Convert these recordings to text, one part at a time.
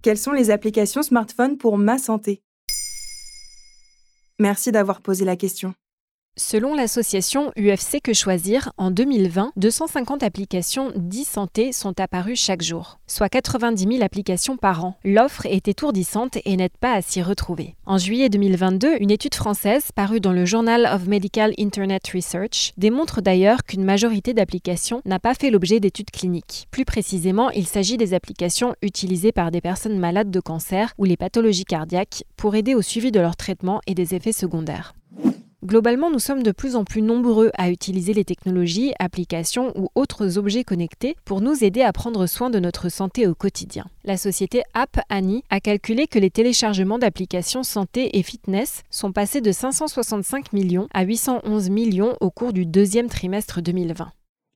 Quelles sont les applications smartphone pour ma santé? Merci d'avoir posé la question. Selon l'association UFC Que Choisir, en 2020, 250 applications d'e-santé sont apparues chaque jour, soit 90 000 applications par an. L'offre est étourdissante et n'aide pas à s'y retrouver. En juillet 2022, une étude française parue dans le Journal of Medical Internet Research démontre d'ailleurs qu'une majorité d'applications n'a pas fait l'objet d'études cliniques. Plus précisément, il s'agit des applications utilisées par des personnes malades de cancer ou les pathologies cardiaques pour aider au suivi de leur traitement et des effets secondaires. Globalement, nous sommes de plus en plus nombreux à utiliser les technologies, applications ou autres objets connectés pour nous aider à prendre soin de notre santé au quotidien. La société App Annie a calculé que les téléchargements d'applications santé et fitness sont passés de 565 millions à 811 millions au cours du deuxième trimestre 2020.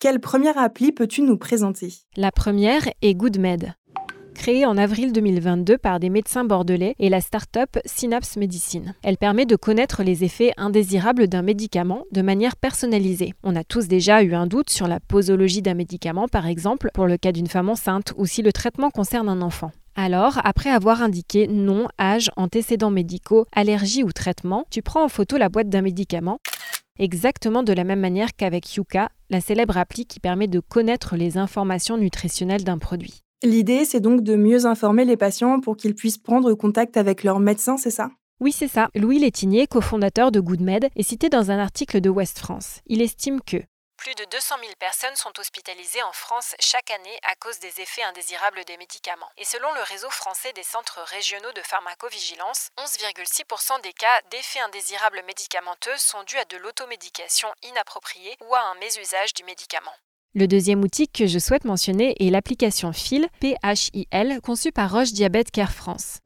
Quelle première appli peux-tu nous présenter? La première est GoodMed. Créée en avril 2022 par des médecins bordelais et la start-up Synapse Medicine. Elle permet de connaître les effets indésirables d'un médicament de manière personnalisée. On a tous déjà eu un doute sur la posologie d'un médicament, par exemple, pour le cas d'une femme enceinte ou si le traitement concerne un enfant. Alors, après avoir indiqué nom, âge, antécédents médicaux, allergie ou traitement, tu prends en photo la boîte d'un médicament exactement de la même manière qu'avec Yuka, la célèbre appli qui permet de connaître les informations nutritionnelles d'un produit. L'idée, c'est donc de mieux informer les patients pour qu'ils puissent prendre contact avec leur médecin, c'est ça? Oui, c'est ça. Louis Létinier, cofondateur de GoodMed, est cité dans un article de West France. Il estime que plus de 200 000 personnes sont hospitalisées en France chaque année à cause des effets indésirables des médicaments. Et selon le réseau français des centres régionaux de pharmacovigilance, 11,6% des cas d'effets indésirables médicamenteux sont dus à de l'automédication inappropriée ou à un mésusage du médicament. Le deuxième outil que je souhaite mentionner est l'application PHIL, PHIL, conçue par Roche Diabète Care France.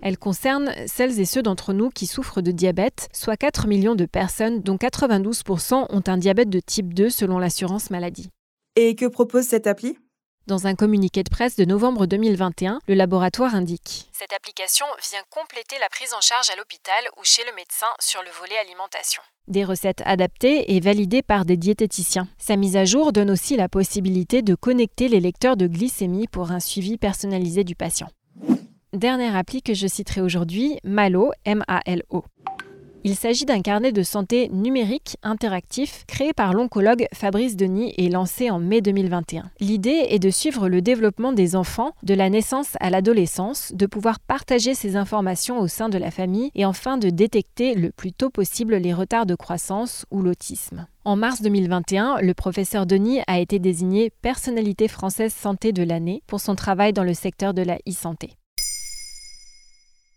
Elle concerne celles et ceux d'entre nous qui souffrent de diabète, soit 4 millions de personnes dont 92% ont un diabète de type 2 selon l'assurance maladie. Et que propose cette appli? Dans un communiqué de presse de novembre 2021, le laboratoire indique Cette application vient compléter la prise en charge à l'hôpital ou chez le médecin sur le volet alimentation. Des recettes adaptées et validées par des diététiciens. Sa mise à jour donne aussi la possibilité de connecter les lecteurs de glycémie pour un suivi personnalisé du patient. Dernière appli que je citerai aujourd'hui, Malo, M-A-L-O. Il s'agit d'un carnet de santé numérique interactif créé par l'oncologue Fabrice Denis et lancé en mai 2021. L'idée est de suivre le développement des enfants de la naissance à l'adolescence, de pouvoir partager ces informations au sein de la famille et enfin de détecter le plus tôt possible les retards de croissance ou l'autisme. En mars 2021, le professeur Denis a été désigné personnalité française santé de l'année pour son travail dans le secteur de la e-santé.